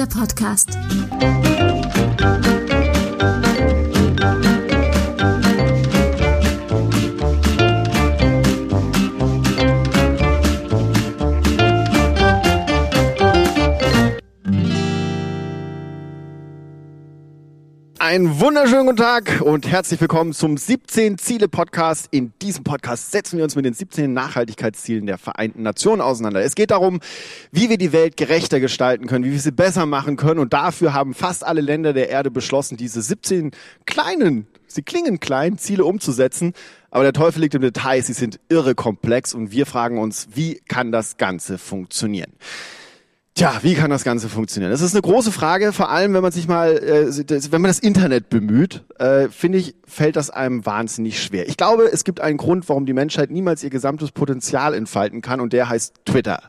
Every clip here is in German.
der Podcast. Einen wunderschönen guten Tag und herzlich willkommen zum 17 Ziele Podcast. In diesem Podcast setzen wir uns mit den 17 Nachhaltigkeitszielen der Vereinten Nationen auseinander. Es geht darum, wie wir die Welt gerechter gestalten können, wie wir sie besser machen können und dafür haben fast alle Länder der Erde beschlossen, diese 17 kleinen, sie klingen klein, Ziele umzusetzen. Aber der Teufel liegt im Detail, sie sind irre komplex und wir fragen uns, wie kann das Ganze funktionieren? Tja, wie kann das Ganze funktionieren? Das ist eine große Frage, vor allem wenn man sich mal, äh, wenn man das Internet bemüht, äh, finde ich, fällt das einem wahnsinnig schwer. Ich glaube, es gibt einen Grund, warum die Menschheit niemals ihr gesamtes Potenzial entfalten kann und der heißt Twitter.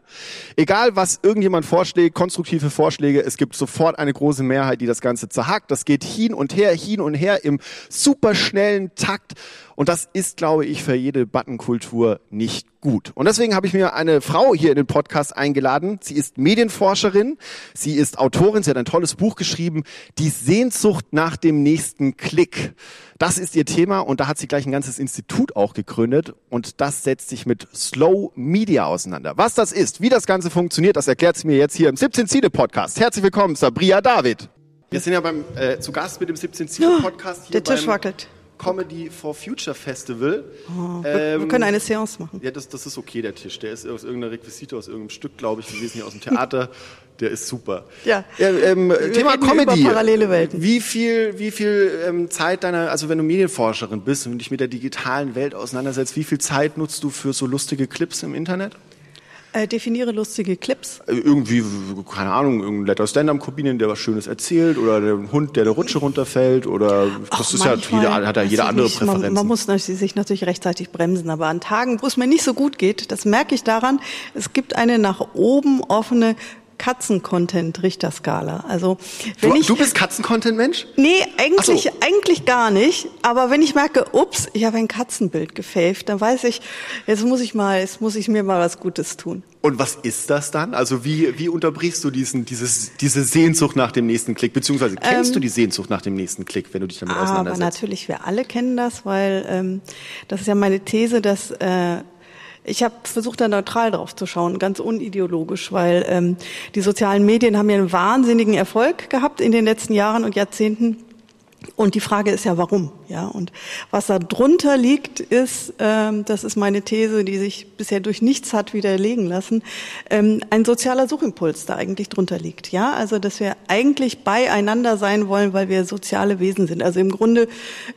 Egal, was irgendjemand vorschlägt, konstruktive Vorschläge, es gibt sofort eine große Mehrheit, die das Ganze zerhackt. Das geht hin und her, hin und her im superschnellen Takt und das ist, glaube ich, für jede Buttonkultur nicht gut. Und deswegen habe ich mir eine Frau hier in den Podcast eingeladen. Sie ist Medienforscherin, sie ist Autorin, sie hat ein tolles Buch geschrieben, Die Sehnsucht nach dem nächsten Klick. Das ist ihr Thema und da hat sie gleich ein ganzes Institut auch gegründet und das setzt sich mit Slow Media auseinander. Was das ist, wie das Ganze funktioniert, das erklärt sie mir jetzt hier im 17 Ziele Podcast. Herzlich willkommen, Sabria David. Wir sind ja beim äh, zu Gast mit dem 17 Ziele Podcast. Hier Der Tisch wackelt. Comedy for Future Festival. Oh, ähm, wir können eine Seance machen. Ja, das, das ist okay, der Tisch. Der ist aus irgendeiner Requisite, aus irgendeinem Stück, glaube ich. Wir wissen hier aus dem Theater. Der ist super. Ja. Ähm, Thema Comedy. Parallele Welten. Wie viel, wie viel ähm, Zeit deiner, also wenn du Medienforscherin bist und dich mit der digitalen Welt auseinandersetzt, wie viel Zeit nutzt du für so lustige Clips im Internet? Äh, definiere lustige Clips. Äh, irgendwie, keine Ahnung, irgendein netter Stand-Up-Comedian, der was Schönes erzählt oder der Hund, der der Rutsche runterfällt oder Ach, das ist ja, jeder, hat ja jeder andere nicht, Präferenzen. Man, man muss sich natürlich rechtzeitig bremsen, aber an Tagen, wo es mir nicht so gut geht, das merke ich daran, es gibt eine nach oben offene Katzen-Content-Richterskala. Also wenn du, ich du bist Katzen-Content-Mensch? Nee, eigentlich so. eigentlich gar nicht. Aber wenn ich merke, ups, ich habe ein Katzenbild gefällt, dann weiß ich, jetzt muss ich mal, jetzt muss ich mir mal was Gutes tun. Und was ist das dann? Also wie, wie unterbrichst du diesen, dieses, diese Sehnsucht nach dem nächsten Klick? Beziehungsweise kennst ähm, du die Sehnsucht nach dem nächsten Klick, wenn du dich damit auseinandersetzt? Aber natürlich, wir alle kennen das, weil ähm, das ist ja meine These, dass äh, ich habe versucht, da neutral drauf zu schauen, ganz unideologisch, weil ähm, die sozialen Medien haben ja einen wahnsinnigen Erfolg gehabt in den letzten Jahren und Jahrzehnten. Und die Frage ist ja, warum? Ja, und was da drunter liegt, ist, ähm, das ist meine These, die sich bisher durch nichts hat widerlegen lassen, ähm, ein sozialer Suchimpuls da eigentlich drunter liegt. Ja, also dass wir eigentlich beieinander sein wollen, weil wir soziale Wesen sind. Also im Grunde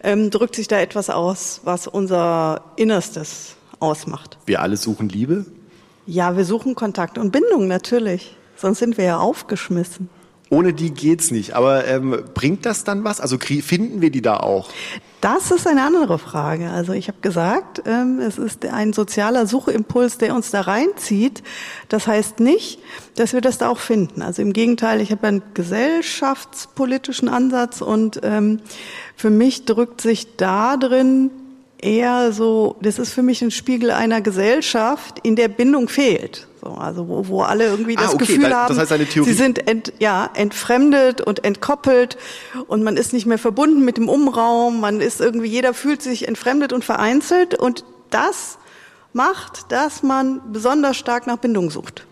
ähm, drückt sich da etwas aus, was unser Innerstes ausmacht. Wir alle suchen Liebe? Ja, wir suchen Kontakt und Bindung natürlich. Sonst sind wir ja aufgeschmissen. Ohne die geht's nicht. Aber ähm, bringt das dann was? Also finden wir die da auch? Das ist eine andere Frage. Also ich habe gesagt, ähm, es ist ein sozialer Suchimpuls, der uns da reinzieht. Das heißt nicht, dass wir das da auch finden. Also im Gegenteil, ich habe einen gesellschaftspolitischen Ansatz und ähm, für mich drückt sich da drin eher so, das ist für mich ein Spiegel einer Gesellschaft, in der Bindung fehlt. So, also wo, wo alle irgendwie das ah, okay. Gefühl das haben, heißt eine Theorie. sie sind ent, ja, entfremdet und entkoppelt und man ist nicht mehr verbunden mit dem Umraum, man ist irgendwie, jeder fühlt sich entfremdet und vereinzelt und das macht, dass man besonders stark nach Bindung sucht.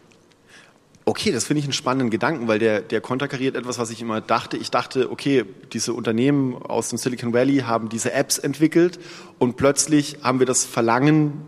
Okay, das finde ich einen spannenden Gedanken, weil der, der konterkariert etwas, was ich immer dachte. Ich dachte, okay, diese Unternehmen aus dem Silicon Valley haben diese Apps entwickelt und plötzlich haben wir das Verlangen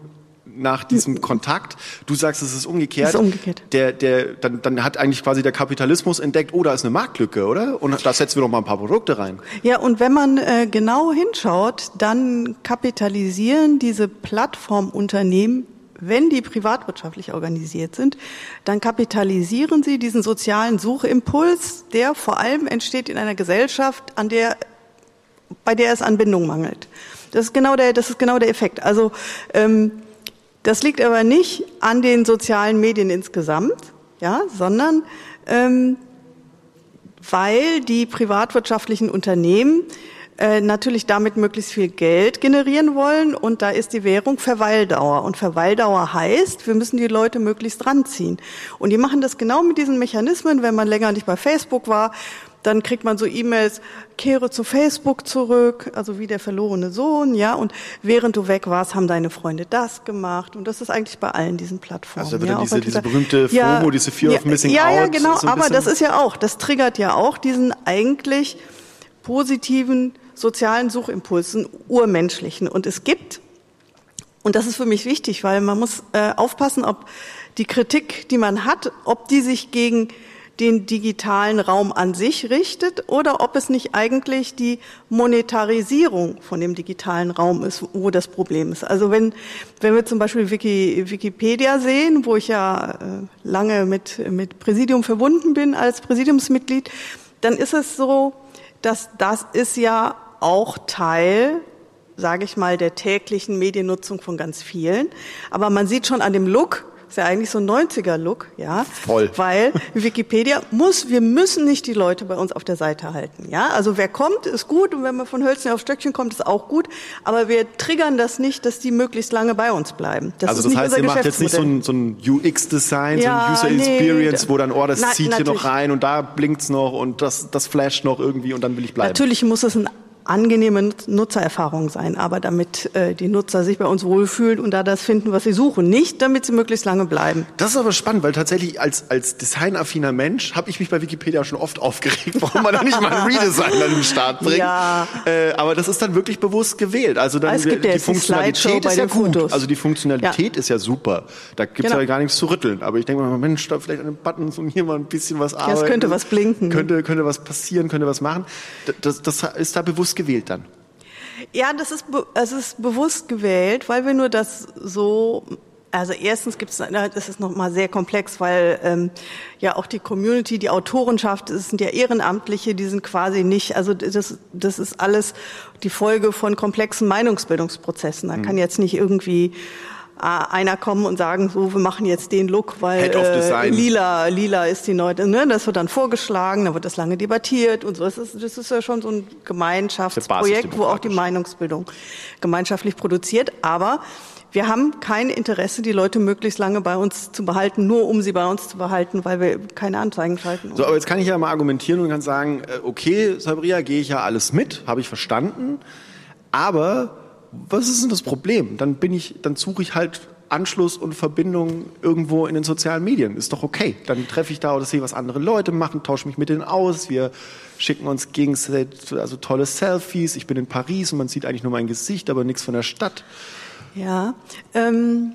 nach diesem Kontakt. Du sagst, es ist umgekehrt. Es ist umgekehrt. Der, der, dann, dann hat eigentlich quasi der Kapitalismus entdeckt, oh, da ist eine Marktlücke, oder? Und da setzen wir noch mal ein paar Produkte rein. Ja, und wenn man äh, genau hinschaut, dann kapitalisieren diese Plattformunternehmen wenn die privatwirtschaftlich organisiert sind, dann kapitalisieren sie diesen sozialen Suchimpuls, der vor allem entsteht in einer Gesellschaft, an der, bei der es an Bindung mangelt. Das ist genau der, das ist genau der Effekt. Also ähm, das liegt aber nicht an den sozialen Medien insgesamt, ja, sondern ähm, weil die privatwirtschaftlichen Unternehmen äh, natürlich damit möglichst viel Geld generieren wollen. Und da ist die Währung Verweildauer. Und Verweildauer heißt, wir müssen die Leute möglichst ranziehen. Und die machen das genau mit diesen Mechanismen, wenn man länger nicht bei Facebook war, dann kriegt man so E-Mails, kehre zu Facebook zurück, also wie der verlorene Sohn, ja, und während du weg warst, haben deine Freunde das gemacht. Und das ist eigentlich bei allen diesen Plattformen. Also da wird ja, diese, dieser, diese berühmte FOMO, ja, diese Fear ja, of Missing ja, Out. Ja, genau, so aber das ist ja auch, das triggert ja auch diesen eigentlich positiven sozialen Suchimpulsen, urmenschlichen. Und es gibt, und das ist für mich wichtig, weil man muss äh, aufpassen, ob die Kritik, die man hat, ob die sich gegen den digitalen Raum an sich richtet oder ob es nicht eigentlich die Monetarisierung von dem digitalen Raum ist, wo das Problem ist. Also wenn, wenn wir zum Beispiel Wiki, Wikipedia sehen, wo ich ja äh, lange mit, mit Präsidium verbunden bin als Präsidiumsmitglied, dann ist es so, dass das ist ja auch Teil sage ich mal, der täglichen Mediennutzung von ganz vielen. Aber man sieht schon an dem Look, ist ja eigentlich so ein 90er-Look, ja. Voll. Weil Wikipedia muss, wir müssen nicht die Leute bei uns auf der Seite halten, ja. Also wer kommt, ist gut und wenn man von Hölzchen auf Stöckchen kommt, ist auch gut. Aber wir triggern das nicht, dass die möglichst lange bei uns bleiben. Das also das heißt, ihr macht jetzt nicht so ein, so ein UX-Design, Ja, so ein User nee, Experience, wo dann, oh, das Nein, zieht hier noch natürlich. rein und da blinkt's noch und das, das flasht noch irgendwie und dann will ich bleiben. Natürlich muss es eine angenehme Nut- Nutzererfahrung sein, aber damit äh, die Nutzer sich bei uns wohlfühlen und da das finden, was sie suchen. Nicht, damit sie möglichst lange bleiben. Das ist aber spannend, weil tatsächlich als, als designaffiner Mensch habe ich mich bei Wikipedia schon oft aufgeregt, warum man da nicht mal einen Redesign an den Start bringt. Ja. Äh, aber das ist dann wirklich bewusst gewählt. Also dann Es gibt ja die die Funktionalität bei ist ja gut. Fotos. Also die Funktionalität ist ja super. Da gibt's Genau. ja gar nichts zu rütteln. Aber ich denke mal, Mensch, da vielleicht an den Buttons und hier mal ein bisschen was arbeiten. könnte was blinken. Könnte, könnte was passieren, könnte was machen. Das, das ist da bewusst gewählt dann. Ja, das ist, es ist bewusst gewählt, weil wir nur das so also erstens gibt es, das ist nochmal sehr komplex, weil ähm, ja auch die Community, die Autorenschaft, es sind ja Ehrenamtliche, die sind quasi nicht, also das, das ist alles die Folge von komplexen Meinungsbildungsprozessen. Da kann jetzt nicht irgendwie einer kommen und sagen, so, wir machen jetzt den Look, weil äh, lila, lila ist die neue, ne? das wird dann vorgeschlagen, da wird das lange debattiert und so. Das ist, das ist ja schon so ein Gemeinschaftsprojekt, wo auch die. Meinungsbildung gemeinschaftlich produziert. Aber wir haben kein Interesse, die Leute möglichst lange bei uns zu behalten, nur um sie bei uns zu behalten, weil wir keine Anzeigen schalten. So, aber jetzt kann ich ja mal argumentieren und kann sagen, äh, okay, Sabria, gehe ich ja alles mit, habe ich verstanden. Aber was ist denn das Problem? Dann bin ich, dann suche ich halt Anschluss und Verbindung irgendwo in den sozialen Medien. Ist doch okay. Dann treffe ich da oder sehe, was andere Leute machen, tausche mich mit denen aus. Wir schicken uns gegenseitig also tolle Selfies. Ich bin in Paris und man sieht eigentlich nur mein Gesicht, aber nichts von der Stadt. Ja, ähm,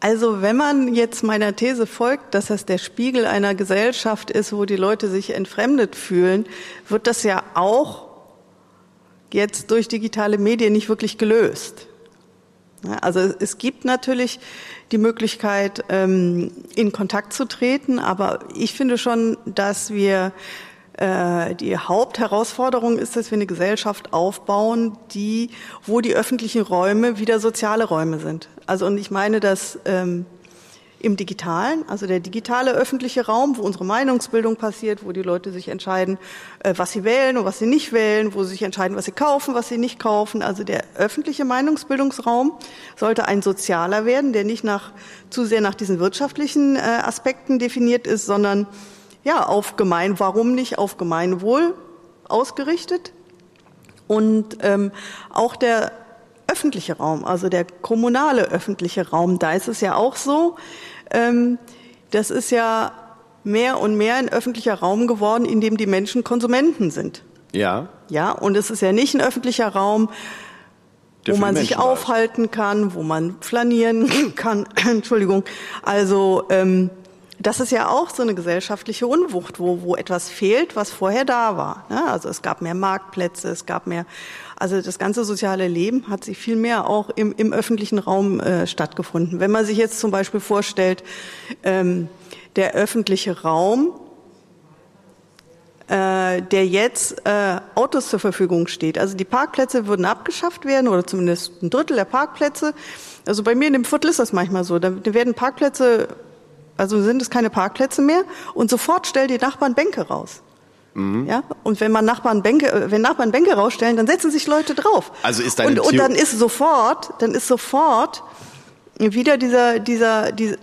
also wenn man jetzt meiner These folgt, dass das der Spiegel einer Gesellschaft ist, wo die Leute sich entfremdet fühlen, wird das ja auch jetzt durch digitale Medien nicht wirklich gelöst. Also es- es gibt natürlich die Möglichkeit, ähm, in Kontakt zu treten, aber ich finde schon, dass wir äh, die Hauptherausforderung ist, dass wir eine Gesellschaft aufbauen, die, wo die öffentlichen Räume wieder soziale Räume sind. Also und ich meine, dass ähm, im Digitalen, also der digitale öffentliche Raum, wo unsere Meinungsbildung passiert, wo die Leute sich entscheiden, äh, was sie wählen und was sie nicht wählen, wo sie sich entscheiden, was sie kaufen, was sie nicht kaufen. Also der öffentliche Meinungsbildungsraum sollte ein sozialer werden, der nicht nach, zu sehr nach diesen wirtschaftlichen äh, Aspekten definiert ist, sondern ja, auf Gemein, warum nicht auf Gemeinwohl ausgerichtet. Und ähm, auch der öffentliche Raum, also der kommunale öffentliche Raum, da ist es ja auch so, das ist ja mehr und mehr ein öffentlicher Raum geworden, in dem die Menschen Konsumenten sind. Ja. Ja, und es ist ja nicht ein öffentlicher Raum, wo man sich Menschen ist. aufhalten kann, wo man flanieren kann. Entschuldigung. Also ähm, das ist ja auch so eine gesellschaftliche Unwucht, wo, wo etwas fehlt, was vorher da war. Ja, also es gab mehr Marktplätze, es gab mehr, also das ganze soziale Leben hat sich viel mehr auch im, im öffentlichen Raum äh, stattgefunden. Wenn man sich jetzt zum Beispiel vorstellt, ähm, der öffentliche Raum, äh, der jetzt äh, Autos zur Verfügung steht. Also die Parkplätze würden abgeschafft werden oder zumindest ein Drittel der Parkplätze. Also bei mir in dem Viertel ist das manchmal so. Da werden Parkplätze, also sind es keine Parkplätze mehr und sofort stellen die Nachbarn Bänke raus. Mhm. Ja? Und wenn man Nachbarn Bänke, äh, wenn Nachbarn Bänke rausstellen, dann setzen sich Leute drauf. Also ist deine und, und dann ist sofort, dann ist sofort wieder dieser, dieser, dieser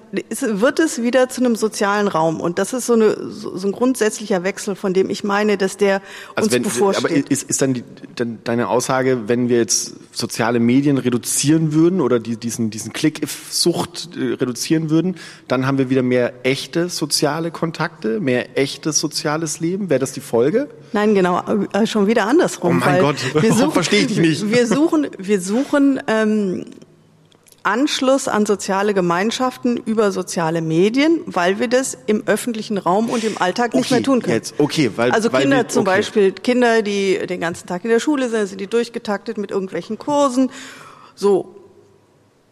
wird es wieder zu einem sozialen Raum. Und das ist so, eine, so, ein grundsätzlicher Wechsel, von dem ich meine, dass der also uns wenn, bevorsteht. Aber ist, ist dann, die, dann deine Aussage, wenn wir jetzt soziale Medien reduzieren würden oder die, diesen, diesen Klicksucht äh, reduzieren würden, dann haben wir wieder mehr echte soziale Kontakte, mehr echtes soziales Leben? Wäre das die Folge? Nein, genau, äh, schon wieder andersrum. Oh mein Gott, wir suchen, verstehe ich nicht. Wir suchen, wir suchen ähm, Anschluss an soziale Gemeinschaften über soziale Medien, weil wir das im öffentlichen Raum und im Alltag okay, nicht mehr tun können. Jetzt, okay, weil, also weil Kinder wir, zum okay. Beispiel, Kinder, die den ganzen Tag in der Schule sind, sind die durchgetaktet mit irgendwelchen Kursen. So,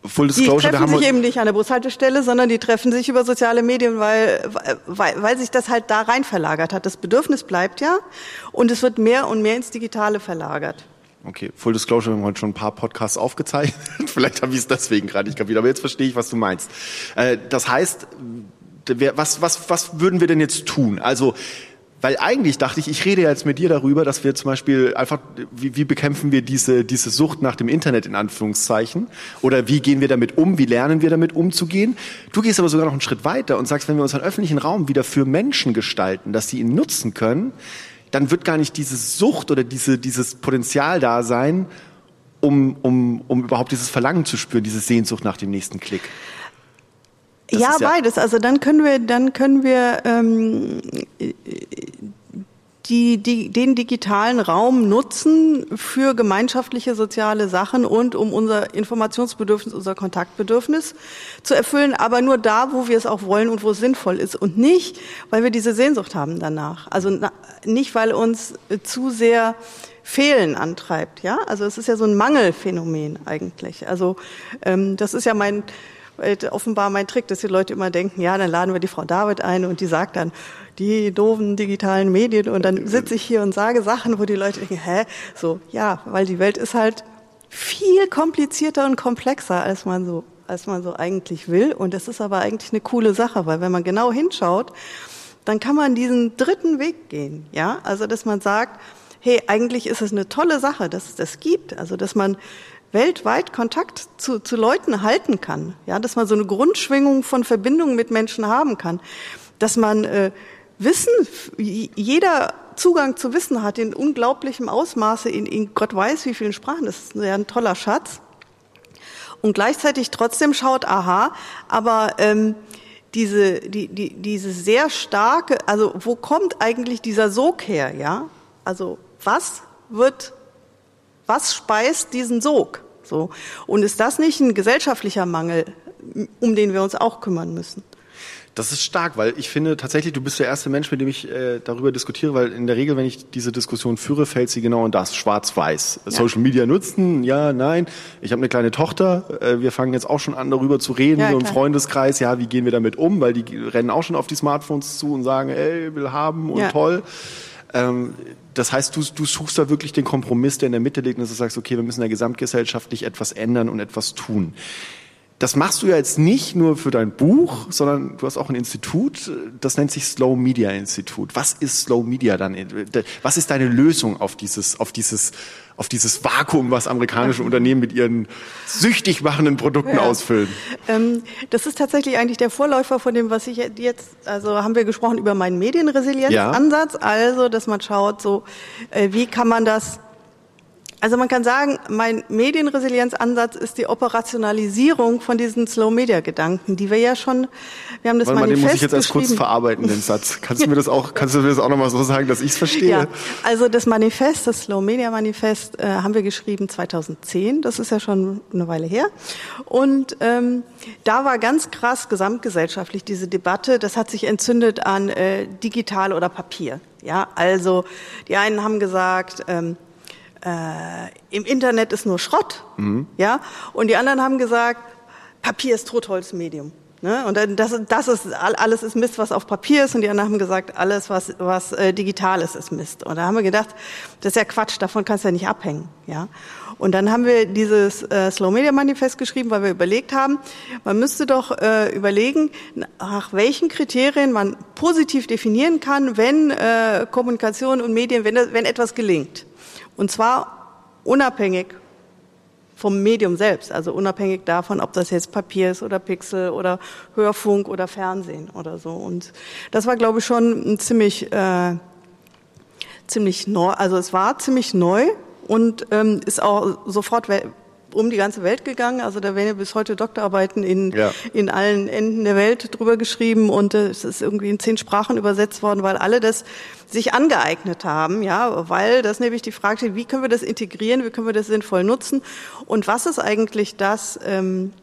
Full die Disclosure, treffen haben sich eben nicht an der Bushaltestelle, sondern die treffen sich über soziale Medien, weil, weil, weil sich das halt da rein verlagert hat. Das Bedürfnis bleibt ja und es wird mehr und mehr ins Digitale verlagert. Okay, Full Disclosure, wir haben heute schon ein paar Podcasts aufgezeichnet. Vielleicht habe ich es deswegen gerade nicht kapiert, aber jetzt verstehe ich, was du meinst. Äh, das heißt, was, was, was würden wir denn jetzt tun? Also, weil eigentlich dachte ich, ich rede jetzt mit dir darüber, dass wir zum Beispiel einfach, wie, wie bekämpfen wir diese, diese Sucht nach dem Internet in Anführungszeichen? Oder wie gehen wir damit um? Wie lernen wir damit umzugehen? Du gehst aber sogar noch einen Schritt weiter und sagst, wenn wir unseren öffentlichen Raum wieder für Menschen gestalten, dass sie ihn nutzen können, dann wird gar nicht diese Sucht oder diese, dieses Potenzial da sein, um, um, um überhaupt dieses Verlangen zu spüren, diese Sehnsucht nach dem nächsten Klick. Ja, ja, beides. Also dann können wir, dann können wir ähm, die, die, den digitalen Raum nutzen für gemeinschaftliche soziale Sachen und um unser Informationsbedürfnis, unser Kontaktbedürfnis zu erfüllen, aber nur da, wo wir es auch wollen und wo es sinnvoll ist und nicht, weil wir diese Sehnsucht haben danach. Also nicht, weil uns zu sehr Fehlen antreibt, ja. Also es ist ja so ein Mangelphänomen eigentlich. Also ähm, das ist ja mein offenbar mein Trick, dass die Leute immer denken, ja, dann laden wir die Frau David ein und die sagt dann, die doofen digitalen Medien und dann sitze ich hier und sage Sachen, wo die Leute denken, hä? So, ja, weil die Welt ist halt viel komplizierter und komplexer, als man so, als man so eigentlich will. Und das ist aber eigentlich eine coole Sache, weil wenn man genau hinschaut, dann kann man diesen dritten Weg gehen, ja? Also, dass man sagt, hey, eigentlich ist es eine tolle Sache, dass es das gibt. Also, dass man weltweit Kontakt zu, zu Leuten halten kann, ja, dass man so eine Grundschwingung von Verbindungen mit Menschen haben kann, dass man äh, Wissen, jeder Zugang zu Wissen hat in unglaublichem Ausmaße, in, in Gott weiß wie vielen Sprachen, das ist ein toller Schatz. Und gleichzeitig trotzdem schaut, aha, aber ähm, diese, die, die, diese sehr starke, also wo kommt eigentlich dieser Sog her, ja? Also was wird, was speist diesen Sog? So. Und ist das nicht ein gesellschaftlicher Mangel, um den wir uns auch kümmern müssen? Das ist stark, weil ich finde tatsächlich, du bist der erste Mensch, mit dem ich äh, darüber diskutiere, weil in der Regel, wenn ich diese Diskussion führe, fällt sie genau in das, schwarz-weiß. Ja. Social Media nutzen, ja, nein. Ich habe eine kleine Tochter, äh, wir fangen jetzt auch schon an, darüber zu reden, ja, so im Freundeskreis, ja, wie gehen wir damit um, weil die rennen auch schon auf die Smartphones zu und sagen, ey, will haben und ja. toll. Ähm, das heißt, du, du suchst da wirklich den Kompromiss, der in der Mitte liegt, und du sagst, okay, wir müssen da gesamtgesellschaftlich etwas ändern und etwas tun. Das machst du ja jetzt nicht nur für dein Buch, sondern du hast auch ein Institut, das nennt sich Slow Media Institut. Was ist Slow Media dann? Was ist deine Lösung auf dieses, auf dieses, auf dieses Vakuum, was amerikanische Unternehmen mit ihren süchtig machenden Produkten ja. ausfüllen? Ähm, das ist tatsächlich eigentlich der Vorläufer von dem, was ich jetzt, also haben wir gesprochen über meinen Medienresilienzansatz, ja. also, dass man schaut, so, äh, wie kann man das also man kann sagen, mein Medienresilienzansatz ist die Operationalisierung von diesen Slow-Media-Gedanken, die wir ja schon, wir haben das Warte mal, den muss ich jetzt erst kurz verarbeiten, den Satz. Kannst du mir das auch, kannst du mir das auch nochmal so sagen, dass ich es verstehe? Ja, also das Manifest, das Slow-Media-Manifest, äh, haben wir geschrieben 2010, das ist ja schon eine Weile her. Und ähm, da war ganz krass gesamtgesellschaftlich diese Debatte, das hat sich entzündet an äh, digital oder Papier. Ja, also die einen haben gesagt, ähm, äh, im Internet ist nur Schrott, mhm. ja, und die anderen haben gesagt, Papier ist Totholzmedium. Ne? Und das, das ist alles ist Mist, was auf Papier ist. Und die anderen haben gesagt, alles, was, was äh, digital ist, ist Mist. Und da haben wir gedacht, das ist ja Quatsch, davon kannst du ja nicht abhängen. Ja? Und dann haben wir dieses äh, Slow Media Manifest geschrieben, weil wir überlegt haben, man müsste doch äh, überlegen, nach welchen Kriterien man positiv definieren kann, wenn äh, Kommunikation und Medien, wenn, wenn etwas gelingt. Und zwar unabhängig vom Medium selbst, also unabhängig davon, ob das jetzt Papier ist oder Pixel oder Hörfunk oder Fernsehen oder so. Und das war, glaube ich, schon ein ziemlich, äh, ziemlich neu, also es war ziemlich neu und ähm, ist auch sofort um die ganze Welt gegangen. Also da werden ja bis heute Doktorarbeiten in, ja. in allen Enden der Welt drüber geschrieben und äh, es ist irgendwie in zehn Sprachen übersetzt worden, weil alle das sich angeeignet haben, ja, weil das nämlich die Frage steht, wie können wir das integrieren, wie können wir das sinnvoll nutzen und was ist eigentlich das, ähm,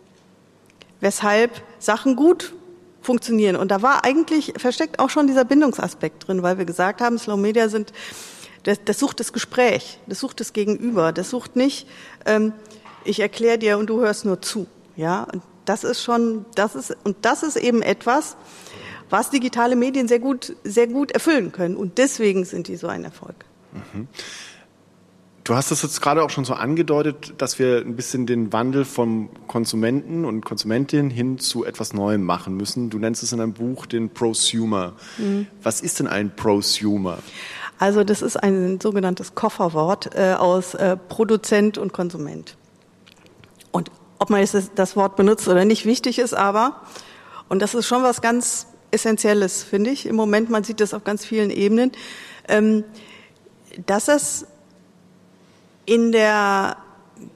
weshalb Sachen gut funktionieren. Und da war eigentlich versteckt auch schon dieser Bindungsaspekt drin, weil wir gesagt haben, Slow Media sind das, das sucht das Gespräch, das sucht das Gegenüber, das sucht nicht, ähm, ich erkläre dir und du hörst nur zu. Ja, und das ist schon, das ist, und das ist eben etwas, was digitale Medien sehr gut, sehr gut erfüllen können. Und deswegen sind die so ein Erfolg. Mhm. Du hast das jetzt gerade auch schon so angedeutet, dass wir ein bisschen den Wandel vom Konsumenten und Konsumentin hin zu etwas Neuem machen müssen. Du nennst es in deinem Buch den Prosumer. Mhm. Was ist denn ein Prosumer? Also das ist ein sogenanntes Kofferwort äh, aus äh, Produzent und Konsument. Und ob man jetzt das Wort benutzt oder nicht, wichtig ist aber, und das ist schon was ganz Essentielles, finde ich, im Moment, man sieht das auf ganz vielen Ebenen, ähm, dass es in der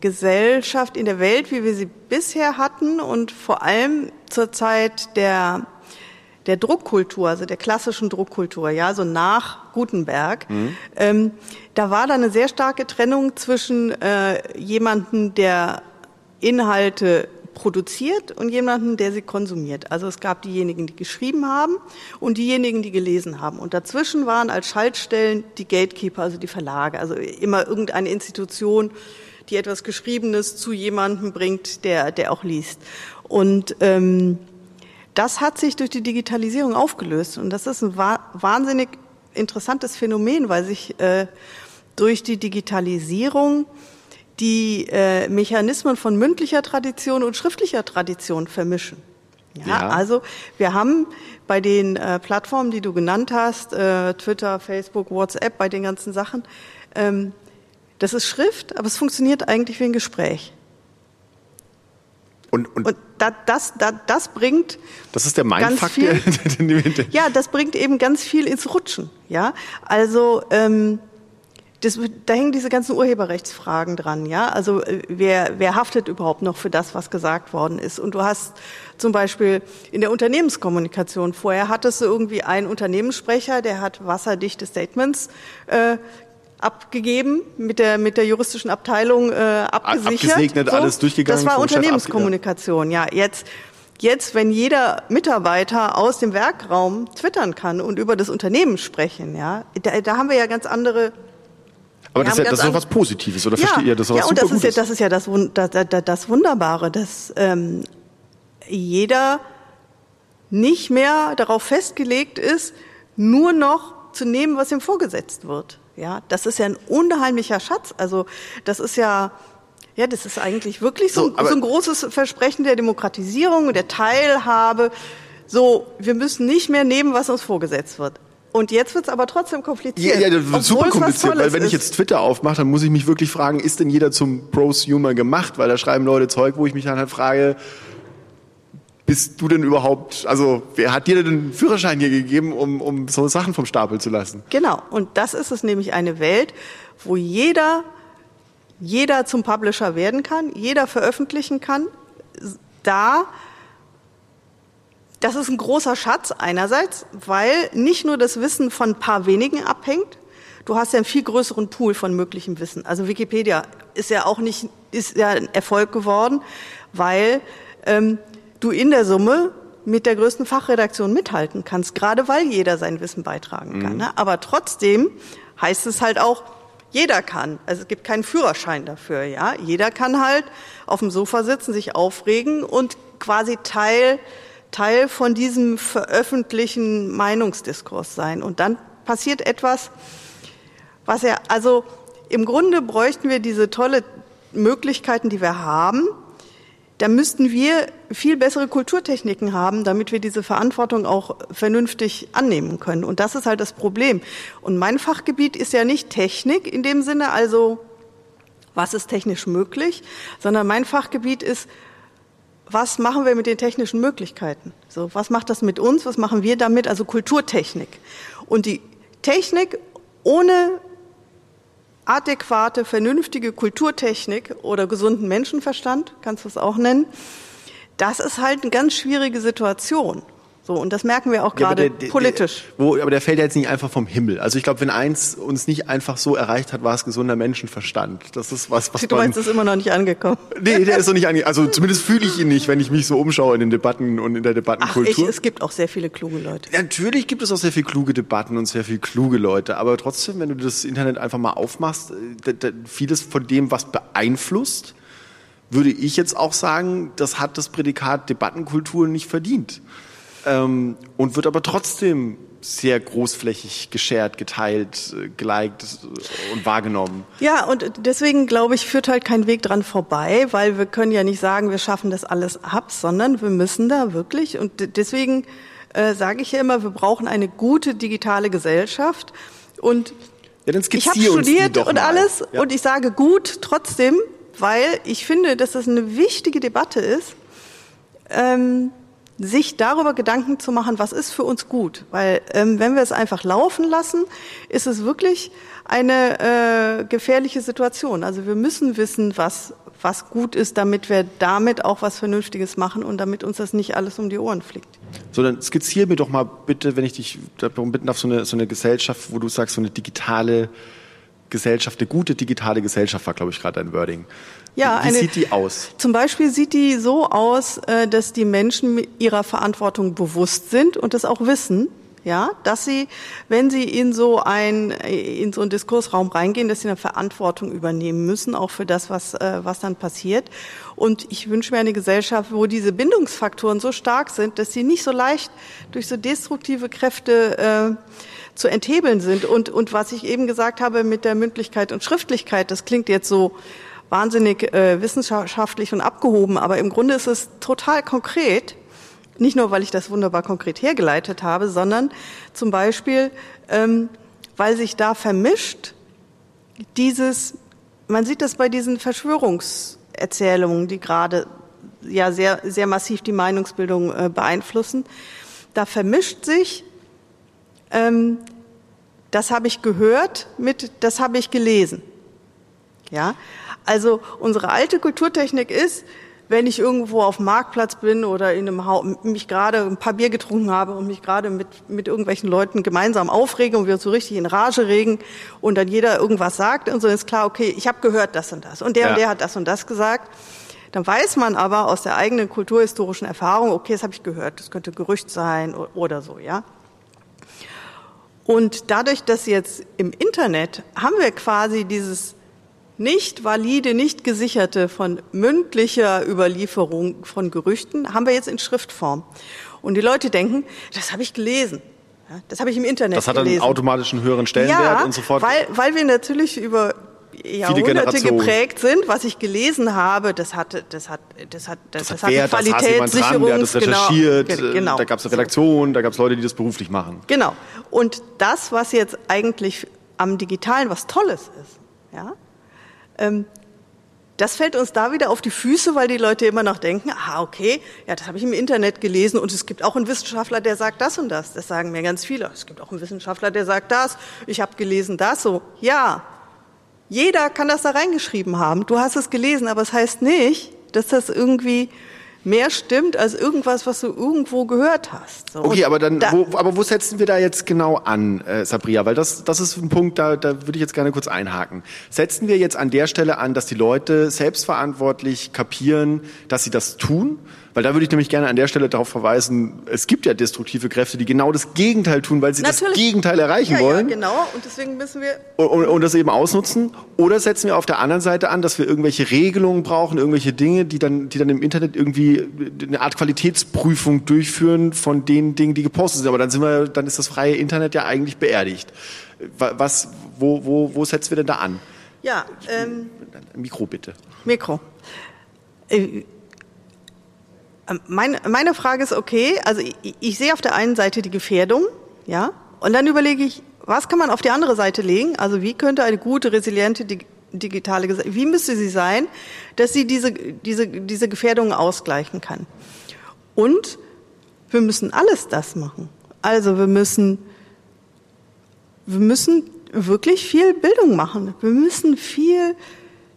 Gesellschaft, in der Welt, wie wir sie bisher hatten und vor allem zur Zeit der der Druckkultur, also der klassischen Druckkultur, ja, so nach Gutenberg, mhm. ähm, da war da eine sehr starke Trennung zwischen äh, jemanden, der Inhalte produziert und jemanden, der sie konsumiert. Also es gab diejenigen, die geschrieben haben und diejenigen, die gelesen haben. Und dazwischen waren als Schaltstellen die Gatekeeper, also die Verlage, also immer irgendeine Institution, die etwas Geschriebenes zu jemandem bringt, der, der auch liest. Und ähm, das hat sich durch die Digitalisierung aufgelöst. Und das ist ein wahnsinnig interessantes Phänomen, weil sich äh, durch die Digitalisierung die äh, Mechanismen von mündlicher Tradition und schriftlicher Tradition vermischen. Ja, ja. Also wir haben bei den äh, Plattformen, die du genannt hast, äh, Twitter, Facebook, WhatsApp, bei den ganzen Sachen, ähm, das ist Schrift, aber es funktioniert eigentlich wie ein Gespräch. Und, und, und da, das, da, das bringt. Das ist der Mindfuck, viel, Ja, das bringt eben ganz viel ins Rutschen. Ja, also ähm, das, da hängen diese ganzen Urheberrechtsfragen dran, ja. Also äh, wer, wer haftet überhaupt noch für das, was gesagt worden ist? Und du hast zum Beispiel in der Unternehmenskommunikation vorher hattest du irgendwie einen Unternehmenssprecher, der hat wasserdichte Statements äh, abgegeben, mit der, mit der juristischen Abteilung äh, abgesichert. Abgesegnet, so, alles durchgegangen. Das war Unternehmenskommunikation, ja. Jetzt, jetzt, wenn jeder Mitarbeiter aus dem Werkraum twittern kann und über das Unternehmen sprechen, ja, da, da haben wir ja ganz andere aber das, ist ja, das ist doch was Positives, oder ja, versteht ihr das? Ja, und das ist ja, das ist ja das, das, das Wunderbare, dass ähm, jeder nicht mehr darauf festgelegt ist, nur noch zu nehmen, was ihm vorgesetzt wird. Ja, das ist ja ein unheimlicher Schatz. Also das ist ja, ja, das ist eigentlich wirklich so, so, so ein großes Versprechen der Demokratisierung, der Teilhabe. So, wir müssen nicht mehr nehmen, was uns vorgesetzt wird. Und jetzt wird es aber trotzdem kompliziert. Ja, ja das wird super kompliziert, weil wenn ich jetzt Twitter aufmache, dann muss ich mich wirklich fragen, ist denn jeder zum Prosumer gemacht? Weil da schreiben Leute Zeug, wo ich mich dann halt frage, bist du denn überhaupt, also wer hat dir denn den Führerschein hier gegeben, um, um so Sachen vom Stapel zu lassen? Genau, und das ist es nämlich eine Welt, wo jeder, jeder zum Publisher werden kann, jeder veröffentlichen kann, da das ist ein großer Schatz einerseits, weil nicht nur das Wissen von ein paar wenigen abhängt, du hast ja einen viel größeren Pool von möglichem Wissen. Also Wikipedia ist ja auch nicht, ist ja ein Erfolg geworden, weil ähm, du in der Summe mit der größten Fachredaktion mithalten kannst, gerade weil jeder sein Wissen beitragen kann. Mhm. Ne? Aber trotzdem heißt es halt auch, jeder kann. Also es gibt keinen Führerschein dafür, ja. Jeder kann halt auf dem Sofa sitzen, sich aufregen und quasi Teil Teil von diesem veröffentlichten Meinungsdiskurs sein. Und dann passiert etwas, was er, also im Grunde bräuchten wir diese tolle Möglichkeiten, die wir haben. Da müssten wir viel bessere Kulturtechniken haben, damit wir diese Verantwortung auch vernünftig annehmen können. Und das ist halt das Problem. Und mein Fachgebiet ist ja nicht Technik in dem Sinne, also was ist technisch möglich, sondern mein Fachgebiet ist, was machen wir mit den technischen Möglichkeiten? So, was macht das mit uns? Was machen wir damit? Also Kulturtechnik. Und die Technik ohne adäquate, vernünftige Kulturtechnik oder gesunden Menschenverstand, kannst du es auch nennen, das ist halt eine ganz schwierige Situation. So, und das merken wir auch gerade ja, politisch. Der, wo, aber der fällt ja jetzt nicht einfach vom Himmel. Also ich glaube, wenn eins uns nicht einfach so erreicht hat, war es gesunder Menschenverstand. Das ist was, was Du man, meinst, ist immer noch nicht angekommen? Nee, der ist noch nicht angekommen. Also zumindest fühle ich ihn nicht, wenn ich mich so umschaue in den Debatten und in der Debattenkultur. Ach, ich, es gibt auch sehr viele kluge Leute. Natürlich gibt es auch sehr viele kluge Debatten und sehr viele kluge Leute. Aber trotzdem, wenn du das Internet einfach mal aufmachst, äh, vieles von dem, was beeinflusst, würde ich jetzt auch sagen, das hat das Prädikat Debattenkultur nicht verdient ähm, und wird aber trotzdem sehr großflächig geshared, geteilt, äh, geliked und wahrgenommen. Ja, und deswegen glaube ich, führt halt kein Weg dran vorbei, weil wir können ja nicht sagen, wir schaffen das alles ab, sondern wir müssen da wirklich und deswegen äh, sage ich ja immer, wir brauchen eine gute digitale Gesellschaft und ja, ich habe studiert und alles ja. und ich sage gut trotzdem, weil ich finde, dass das eine wichtige Debatte ist. Ähm, sich darüber Gedanken zu machen, was ist für uns gut. Weil ähm, wenn wir es einfach laufen lassen, ist es wirklich eine äh, gefährliche Situation. Also wir müssen wissen, was, was gut ist, damit wir damit auch was Vernünftiges machen und damit uns das nicht alles um die Ohren fliegt. So, dann skizziere mir doch mal bitte, wenn ich dich darum bitten darf, so eine, so eine Gesellschaft, wo du sagst, so eine digitale Gesellschaft, eine gute digitale Gesellschaft war, glaube ich, gerade ein Wording. Ja, Wie eine, sieht die aus? Zum Beispiel sieht die so aus, äh, dass die Menschen ihrer Verantwortung bewusst sind und das auch wissen. Ja, dass sie, wenn sie in so ein in so einen Diskursraum reingehen, dass sie eine Verantwortung übernehmen müssen, auch für das, was äh, was dann passiert. Und ich wünsche mir eine Gesellschaft, wo diese Bindungsfaktoren so stark sind, dass sie nicht so leicht durch so destruktive Kräfte äh, zu enthebeln sind. Und, und was ich eben gesagt habe mit der Mündlichkeit und Schriftlichkeit, das klingt jetzt so wahnsinnig äh, wissenschaftlich und abgehoben, aber im Grunde ist es total konkret. Nicht nur, weil ich das wunderbar konkret hergeleitet habe, sondern zum Beispiel, ähm, weil sich da vermischt dieses, man sieht das bei diesen Verschwörungserzählungen, die gerade ja sehr, sehr massiv die Meinungsbildung äh, beeinflussen. Da vermischt sich, ähm, das habe ich gehört mit, das habe ich gelesen. Ja, also unsere alte Kulturtechnik ist, wenn ich irgendwo auf dem Marktplatz bin oder in einem Haus, mich gerade ein paar Bier getrunken habe und mich gerade mit, mit irgendwelchen Leuten gemeinsam aufrege und wir uns so richtig in Rage regen und dann jeder irgendwas sagt und so ist klar, okay, ich habe gehört das und das und der ja. und der hat das und das gesagt. Dann weiß man aber aus der eigenen kulturhistorischen Erfahrung, okay, das habe ich gehört, das könnte Gerücht sein oder so, ja. Und dadurch, dass jetzt im Internet haben wir quasi dieses nicht valide, nicht gesicherte von mündlicher Überlieferung von Gerüchten haben wir jetzt in Schriftform. Und die Leute denken, das habe ich gelesen. das habe ich im Internet gelesen. Das hat gelesen. einen automatisch höheren Stellenwert ja, und sofort. Weil, weil wir natürlich über Jahrhunderte geprägt sind, was ich gelesen habe, das hatte, das hat, das hat, das, das, das hat Qualitätssicherung. Hat das recherchiert, genau, genau. da gab es eine Redaktion, da gab es Leute, die das beruflich machen. Genau. Und das, was jetzt eigentlich am Digitalen was Tolles ist, ja, ähm, das fällt uns da wieder auf die Füße, weil die Leute immer noch denken, ah, okay, ja, das habe ich im Internet gelesen und es gibt auch einen Wissenschaftler, der sagt das und das. Das sagen mir ganz viele. Es gibt auch einen Wissenschaftler, der sagt das. Ich habe gelesen das so. Ja, jeder kann das da reingeschrieben haben. Du hast es gelesen, aber es heißt nicht, dass das irgendwie mehr stimmt als irgendwas, was du irgendwo gehört hast. So. Okay, aber dann, da, wo, aber wo setzen wir da jetzt genau an, äh, Sabria? Weil das, das ist ein Punkt, da, da würde ich jetzt gerne kurz einhaken. Setzen wir jetzt an der Stelle an, dass die Leute selbstverantwortlich kapieren, dass sie das tun? Weil da würde ich nämlich gerne an der Stelle darauf verweisen, es gibt ja destruktive Kräfte, die genau das Gegenteil tun, weil sie Natürlich. das Gegenteil erreichen ja, wollen. Ja, genau. Und deswegen müssen wir... Und, und, und, das eben ausnutzen. Oder setzen wir auf der anderen Seite an, dass wir irgendwelche Regelungen brauchen, irgendwelche Dinge, die dann, die dann im Internet irgendwie eine Art Qualitätsprüfung durchführen von den Dingen, die gepostet sind. Aber dann sind wir, dann ist das freie Internet ja eigentlich beerdigt. Was, wo, wo, wo setzen wir denn da an? Ja, ähm, Mikro bitte. Mikro. Äh, meine, meine Frage ist okay, also ich, ich sehe auf der einen Seite die Gefährdung, ja, und dann überlege ich, was kann man auf die andere Seite legen? Also wie könnte eine gute, resiliente digitale wie müsste sie sein, dass sie diese, diese, diese Gefährdungen ausgleichen kann? Und wir müssen alles das machen. Also wir müssen, wir müssen wirklich viel Bildung machen. Wir müssen viel,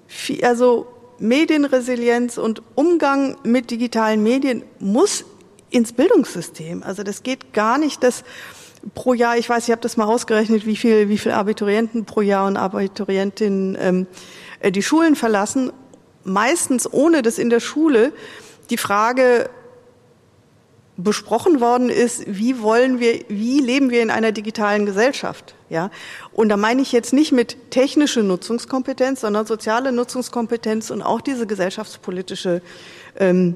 viel also Medienresilienz und Umgang mit digitalen Medien muss ins Bildungssystem. Also das geht gar nicht, dass pro Jahr, ich weiß, ich habe das mal ausgerechnet, wie viel, wie viel Abiturienten pro Jahr und Abiturientinnen ähm, äh, die Schulen verlassen, meistens ohne dass in der Schule die Frage besprochen worden ist, wie wollen wir, wie leben wir in einer digitalen Gesellschaft? Ja, und da meine ich jetzt nicht mit technische Nutzungskompetenz, sondern soziale Nutzungskompetenz und auch diese gesellschaftspolitische ähm,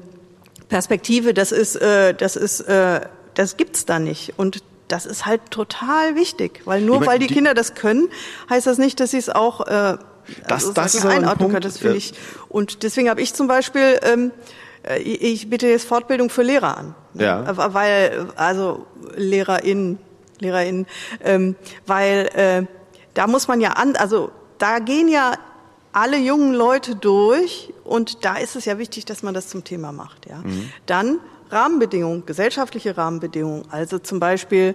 Perspektive. Das ist, äh, das ist, äh, das gibt's da nicht. Und das ist halt total wichtig, weil nur meine, weil die, die, Kinder das können, heißt das nicht, dass sie es auch äh, das, also das ist einordnen können. Das finde ich. Und deswegen habe ich zum Beispiel ähm, äh, ich biete jetzt Fortbildung für Lehrer an. Ja. Weil, also LehrerInnen, LehrerInnen, ähm, weil äh, da muss man ja an, also da gehen ja alle jungen Leute durch und da ist es ja wichtig, dass man das zum Thema macht. Ja. Mhm. Dann Rahmenbedingungen, gesellschaftliche Rahmenbedingungen, also zum Beispiel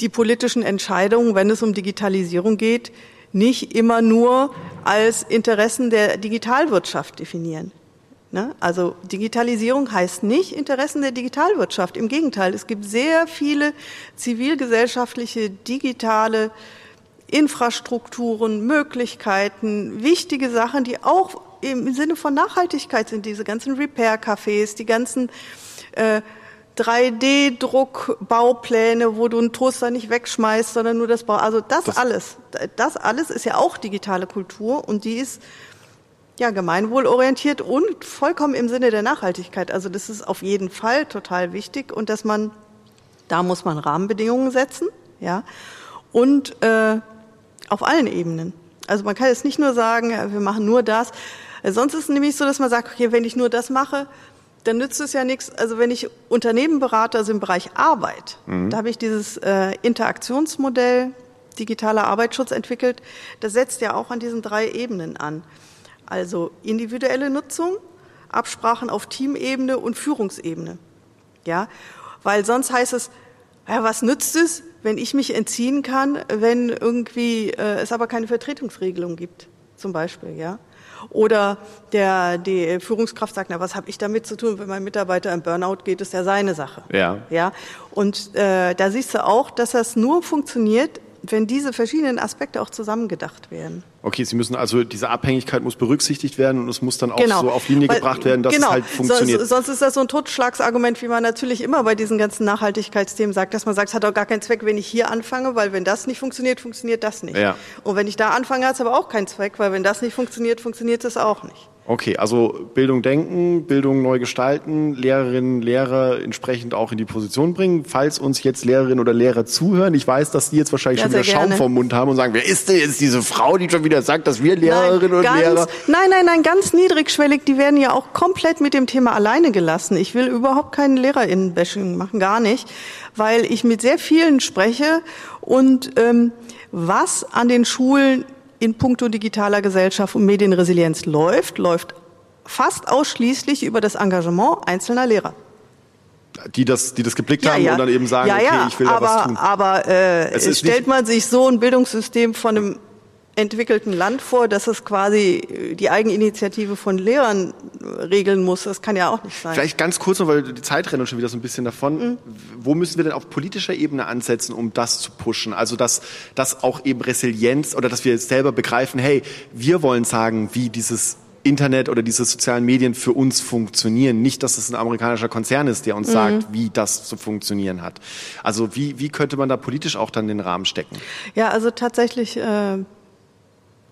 die politischen Entscheidungen, wenn es um Digitalisierung geht, nicht immer nur als Interessen der Digitalwirtschaft definieren. Ne? Also Digitalisierung heißt nicht Interessen der Digitalwirtschaft. Im Gegenteil, es gibt sehr viele zivilgesellschaftliche, digitale Infrastrukturen, Möglichkeiten, wichtige Sachen, die auch im Sinne von Nachhaltigkeit sind. Diese ganzen Repair-Cafés, die ganzen äh, 3D-Druck-Baupläne, wo du einen Toaster nicht wegschmeißt, sondern nur das Bau. Also das, das alles, das alles ist ja auch digitale Kultur und die ist ja, gemeinwohlorientiert und vollkommen im Sinne der Nachhaltigkeit. Also das ist auf jeden Fall total wichtig und dass man, da muss man Rahmenbedingungen setzen, ja, und äh, auf allen Ebenen. Also man kann jetzt nicht nur sagen, wir machen nur das. Sonst ist es nämlich so, dass man sagt, okay, wenn ich nur das mache, dann nützt es ja nichts. Also wenn ich Unternehmen berate, also im Bereich Arbeit, mhm. da habe ich dieses äh, Interaktionsmodell digitaler Arbeitsschutz entwickelt. Das setzt ja auch an diesen drei Ebenen an. Also individuelle Nutzung, Absprachen auf Teamebene und Führungsebene. Ja, weil sonst heißt es, ja, was nützt es, wenn ich mich entziehen kann, wenn irgendwie äh, es aber keine Vertretungsregelung gibt, zum Beispiel, ja? Oder der die Führungskraft sagt, na, was habe ich damit zu tun, wenn mein Mitarbeiter im Burnout geht, ist ja seine Sache. Ja. Ja. Und äh, da siehst du auch, dass das nur funktioniert, wenn diese verschiedenen Aspekte auch zusammengedacht werden. Okay, Sie müssen also diese Abhängigkeit muss berücksichtigt werden und es muss dann auch genau. so auf Linie Weil, gebracht werden, dass genau. es halt funktioniert. Sonst, sonst ist das so ein Totschlagsargument, wie man natürlich immer bei diesen ganzen Nachhaltigkeitsthemen sagt, dass man sagt, es hat auch gar keinen Zweck, wenn ich hier anfange, weil wenn das nicht funktioniert, funktioniert das nicht. Ja. Und wenn ich da anfange, hat es aber auch keinen Zweck, weil wenn das nicht funktioniert, funktioniert es auch nicht. Okay, also Bildung denken, Bildung neu gestalten, Lehrerinnen, Lehrer entsprechend auch in die Position bringen. Falls uns jetzt Lehrerinnen oder Lehrer zuhören, ich weiß, dass die jetzt wahrscheinlich ja, schon wieder Schaum vom Mund haben und sagen, wer ist denn jetzt diese Frau, die schon wieder sagt, dass wir Lehrerinnen nein, und ganz, Lehrer... Nein, nein, nein, ganz niedrigschwellig, die werden ja auch komplett mit dem Thema alleine gelassen. Ich will überhaupt keinen Lehrerinnenbashing machen, gar nicht, weil ich mit sehr vielen spreche und ähm, was an den Schulen in puncto digitaler Gesellschaft und Medienresilienz läuft, läuft fast ausschließlich über das Engagement einzelner Lehrer. Die das, die das geblickt ja, haben ja. und dann eben sagen, ja, okay, ich will aber, da was tun. Aber äh, stellt man sich so ein Bildungssystem von einem entwickelten Land vor, dass es quasi die Eigeninitiative von Lehrern regeln muss. Das kann ja auch nicht sein. Vielleicht ganz kurz noch, weil die Zeit rennt schon wieder so ein bisschen davon. Mhm. Wo müssen wir denn auf politischer Ebene ansetzen, um das zu pushen? Also, dass, dass auch eben Resilienz oder dass wir selber begreifen, hey, wir wollen sagen, wie dieses Internet oder diese sozialen Medien für uns funktionieren. Nicht, dass es ein amerikanischer Konzern ist, der uns mhm. sagt, wie das zu funktionieren hat. Also wie, wie könnte man da politisch auch dann den Rahmen stecken? Ja, also tatsächlich äh,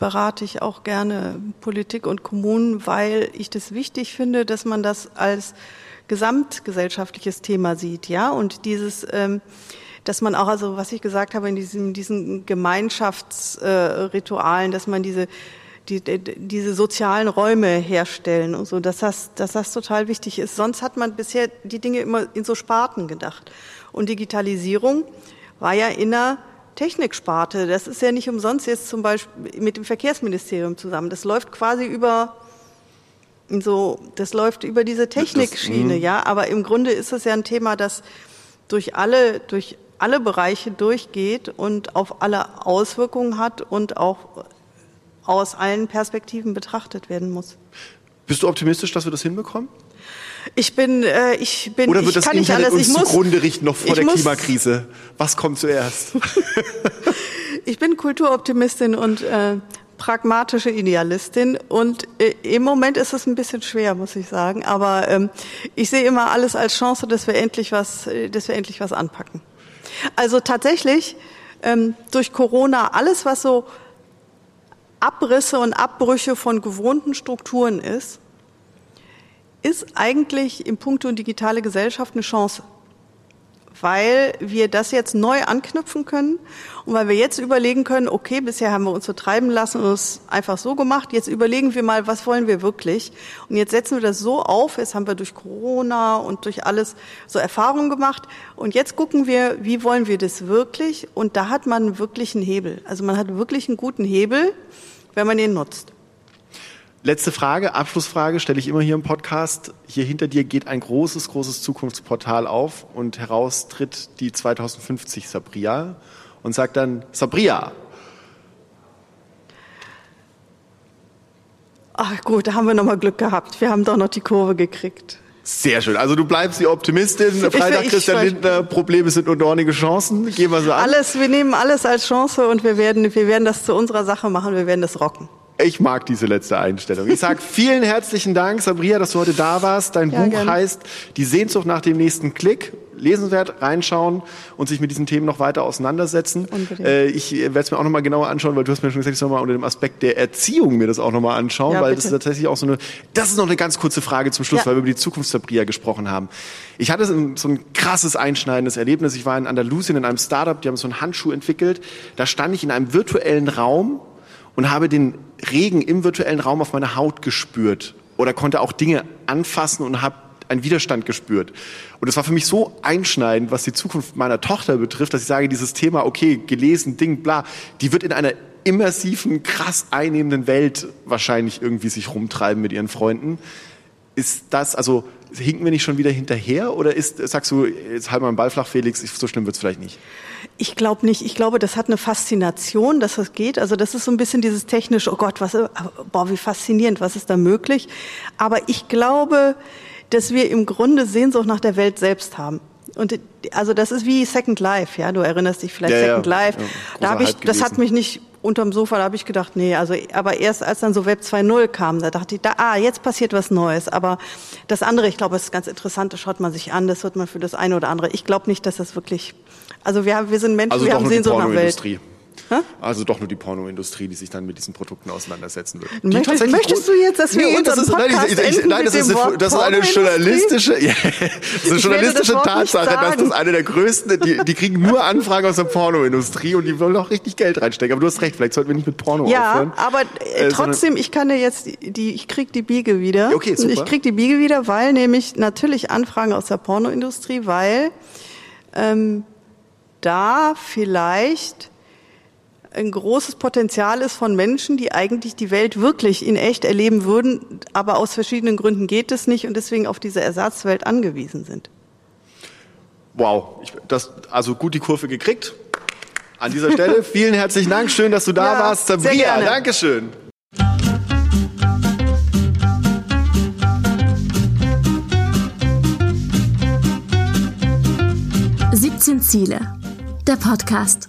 berate ich auch gerne Politik und Kommunen, weil ich das wichtig finde, dass man das als gesamtgesellschaftliches Thema sieht, ja, und dieses ähm, dass man auch, also was ich gesagt habe, in diesen, diesen Gemeinschaftsritualen, dass man diese die, die, diese sozialen Räume herstellen und so, dass das, dass das total wichtig ist. Sonst hat man bisher die Dinge immer in so Sparten gedacht. Und Digitalisierung war ja in einer Techniksparte. Das ist ja nicht umsonst jetzt zum Beispiel mit dem Verkehrsministerium zusammen. Das läuft quasi über so, das läuft über diese Technikschiene, das, ja. Aber im Grunde ist es ja ein Thema, das durch alle, durch alle Bereiche durchgeht und auf alle Auswirkungen hat und auch aus allen Perspektiven betrachtet werden muss. Bist du optimistisch, dass wir das hinbekommen? Ich bin, äh, ich bin. Oder wird das Internet alles, uns zugrunde richten noch vor der Klimakrise? Was kommt zuerst? ich bin Kulturoptimistin und äh, pragmatische Idealistin und äh, im Moment ist es ein bisschen schwer, muss ich sagen. Aber ähm, ich sehe immer alles als Chance, dass wir endlich was, dass wir endlich was anpacken. Also tatsächlich ähm, durch Corona alles, was so Abrisse und Abbrüche von gewohnten Strukturen ist, ist eigentlich im Punkto digitale Gesellschaft eine Chance weil wir das jetzt neu anknüpfen können und weil wir jetzt überlegen können, okay, bisher haben wir uns so treiben lassen und es einfach so gemacht, jetzt überlegen wir mal, was wollen wir wirklich? Und jetzt setzen wir das so auf, jetzt haben wir durch Corona und durch alles so Erfahrungen gemacht und jetzt gucken wir, wie wollen wir das wirklich? Und da hat man wirklich einen Hebel. Also man hat wirklich einen guten Hebel, wenn man ihn nutzt. Letzte Frage, Abschlussfrage stelle ich immer hier im Podcast. Hier hinter dir geht ein großes, großes Zukunftsportal auf und heraus tritt die 2050 Sabria und sagt dann, Sabria. Ach gut, da haben wir nochmal Glück gehabt. Wir haben doch noch die Kurve gekriegt. Sehr schön. Also du bleibst die Optimistin. Freitag, ich, ich, Christian Lindner, Probleme sind nur dornige Chancen. Gehen wir so an. Alles, wir nehmen alles als Chance und wir werden, wir werden das zu unserer Sache machen. Wir werden das rocken. Ich mag diese letzte Einstellung. Ich sage vielen herzlichen Dank, Sabria, dass du heute da warst. Dein ja, Buch gern. heißt Die Sehnsucht nach dem nächsten Klick. Lesenswert, reinschauen und sich mit diesen Themen noch weiter auseinandersetzen. Äh, ich werde es mir auch nochmal genauer anschauen, weil du hast mir schon gesagt, ich soll mal unter dem Aspekt der Erziehung mir das auch nochmal anschauen, ja, weil bitte. das ist tatsächlich auch so eine, das ist noch eine ganz kurze Frage zum Schluss, ja. weil wir über die Zukunft Sabria gesprochen haben. Ich hatte so ein krasses, einschneidendes Erlebnis. Ich war in Andalusien in einem Startup, die haben so einen Handschuh entwickelt. Da stand ich in einem virtuellen Raum und habe den Regen im virtuellen Raum auf meiner Haut gespürt oder konnte auch Dinge anfassen und habe einen Widerstand gespürt. Und es war für mich so einschneidend, was die Zukunft meiner Tochter betrifft, dass ich sage, dieses Thema, okay, gelesen, Ding, bla, die wird in einer immersiven, krass einnehmenden Welt wahrscheinlich irgendwie sich rumtreiben mit ihren Freunden. Ist das, also hinken wir nicht schon wieder hinterher oder ist, sagst du, jetzt halt mal einen Ball flach, Felix, so schlimm wird es vielleicht nicht? Ich glaube nicht. Ich glaube, das hat eine Faszination, dass das geht. Also das ist so ein bisschen dieses technische, oh Gott, was, boah, wie faszinierend, was ist da möglich? Aber ich glaube, dass wir im Grunde Sehnsucht nach der Welt selbst haben. Und also das ist wie Second Life, ja. Du erinnerst dich vielleicht ja, Second ja. Life. Ja, da habe ich, das hat mich nicht unterm Sofa, da habe ich gedacht, nee, also aber erst als dann so Web 2.0 kam, da dachte ich, da, ah, jetzt passiert was Neues. Aber das andere, ich glaube, es ist ganz interessant, das schaut man sich an, das wird man für das eine oder andere. Ich glaube nicht, dass das wirklich also wir, haben, wir sind Menschen, also wir haben Sehnsucht nach Welt. Also doch nur die Pornoindustrie, die sich dann mit diesen Produkten auseinandersetzen wird. Möchtest, möchtest du jetzt, dass wir nee, unseren das ist, Podcast nein, ich, ich, nein, das, ist eine, das ist eine journalistische, ja, das ist eine journalistische das Tatsache, dass das eine der größten, die, die kriegen nur Anfragen aus der Pornoindustrie und die wollen auch richtig Geld reinstecken. Aber du hast recht, vielleicht sollten wir nicht mit Porno ja, aufhören. Ja, aber äh, äh trotzdem, ich kann dir jetzt die, ich krieg die Biege wieder. Okay, super. Ich krieg die Biege wieder, weil nämlich natürlich Anfragen aus der Pornoindustrie, weil ähm, da vielleicht ein großes Potenzial ist von Menschen, die eigentlich die Welt wirklich in echt erleben würden, aber aus verschiedenen Gründen geht es nicht und deswegen auf diese Ersatzwelt angewiesen sind. Wow, ich, das, also gut die Kurve gekriegt. An dieser Stelle vielen herzlichen Dank, schön, dass du da ja, warst. Sabria, Dankeschön. Ziele der Podcast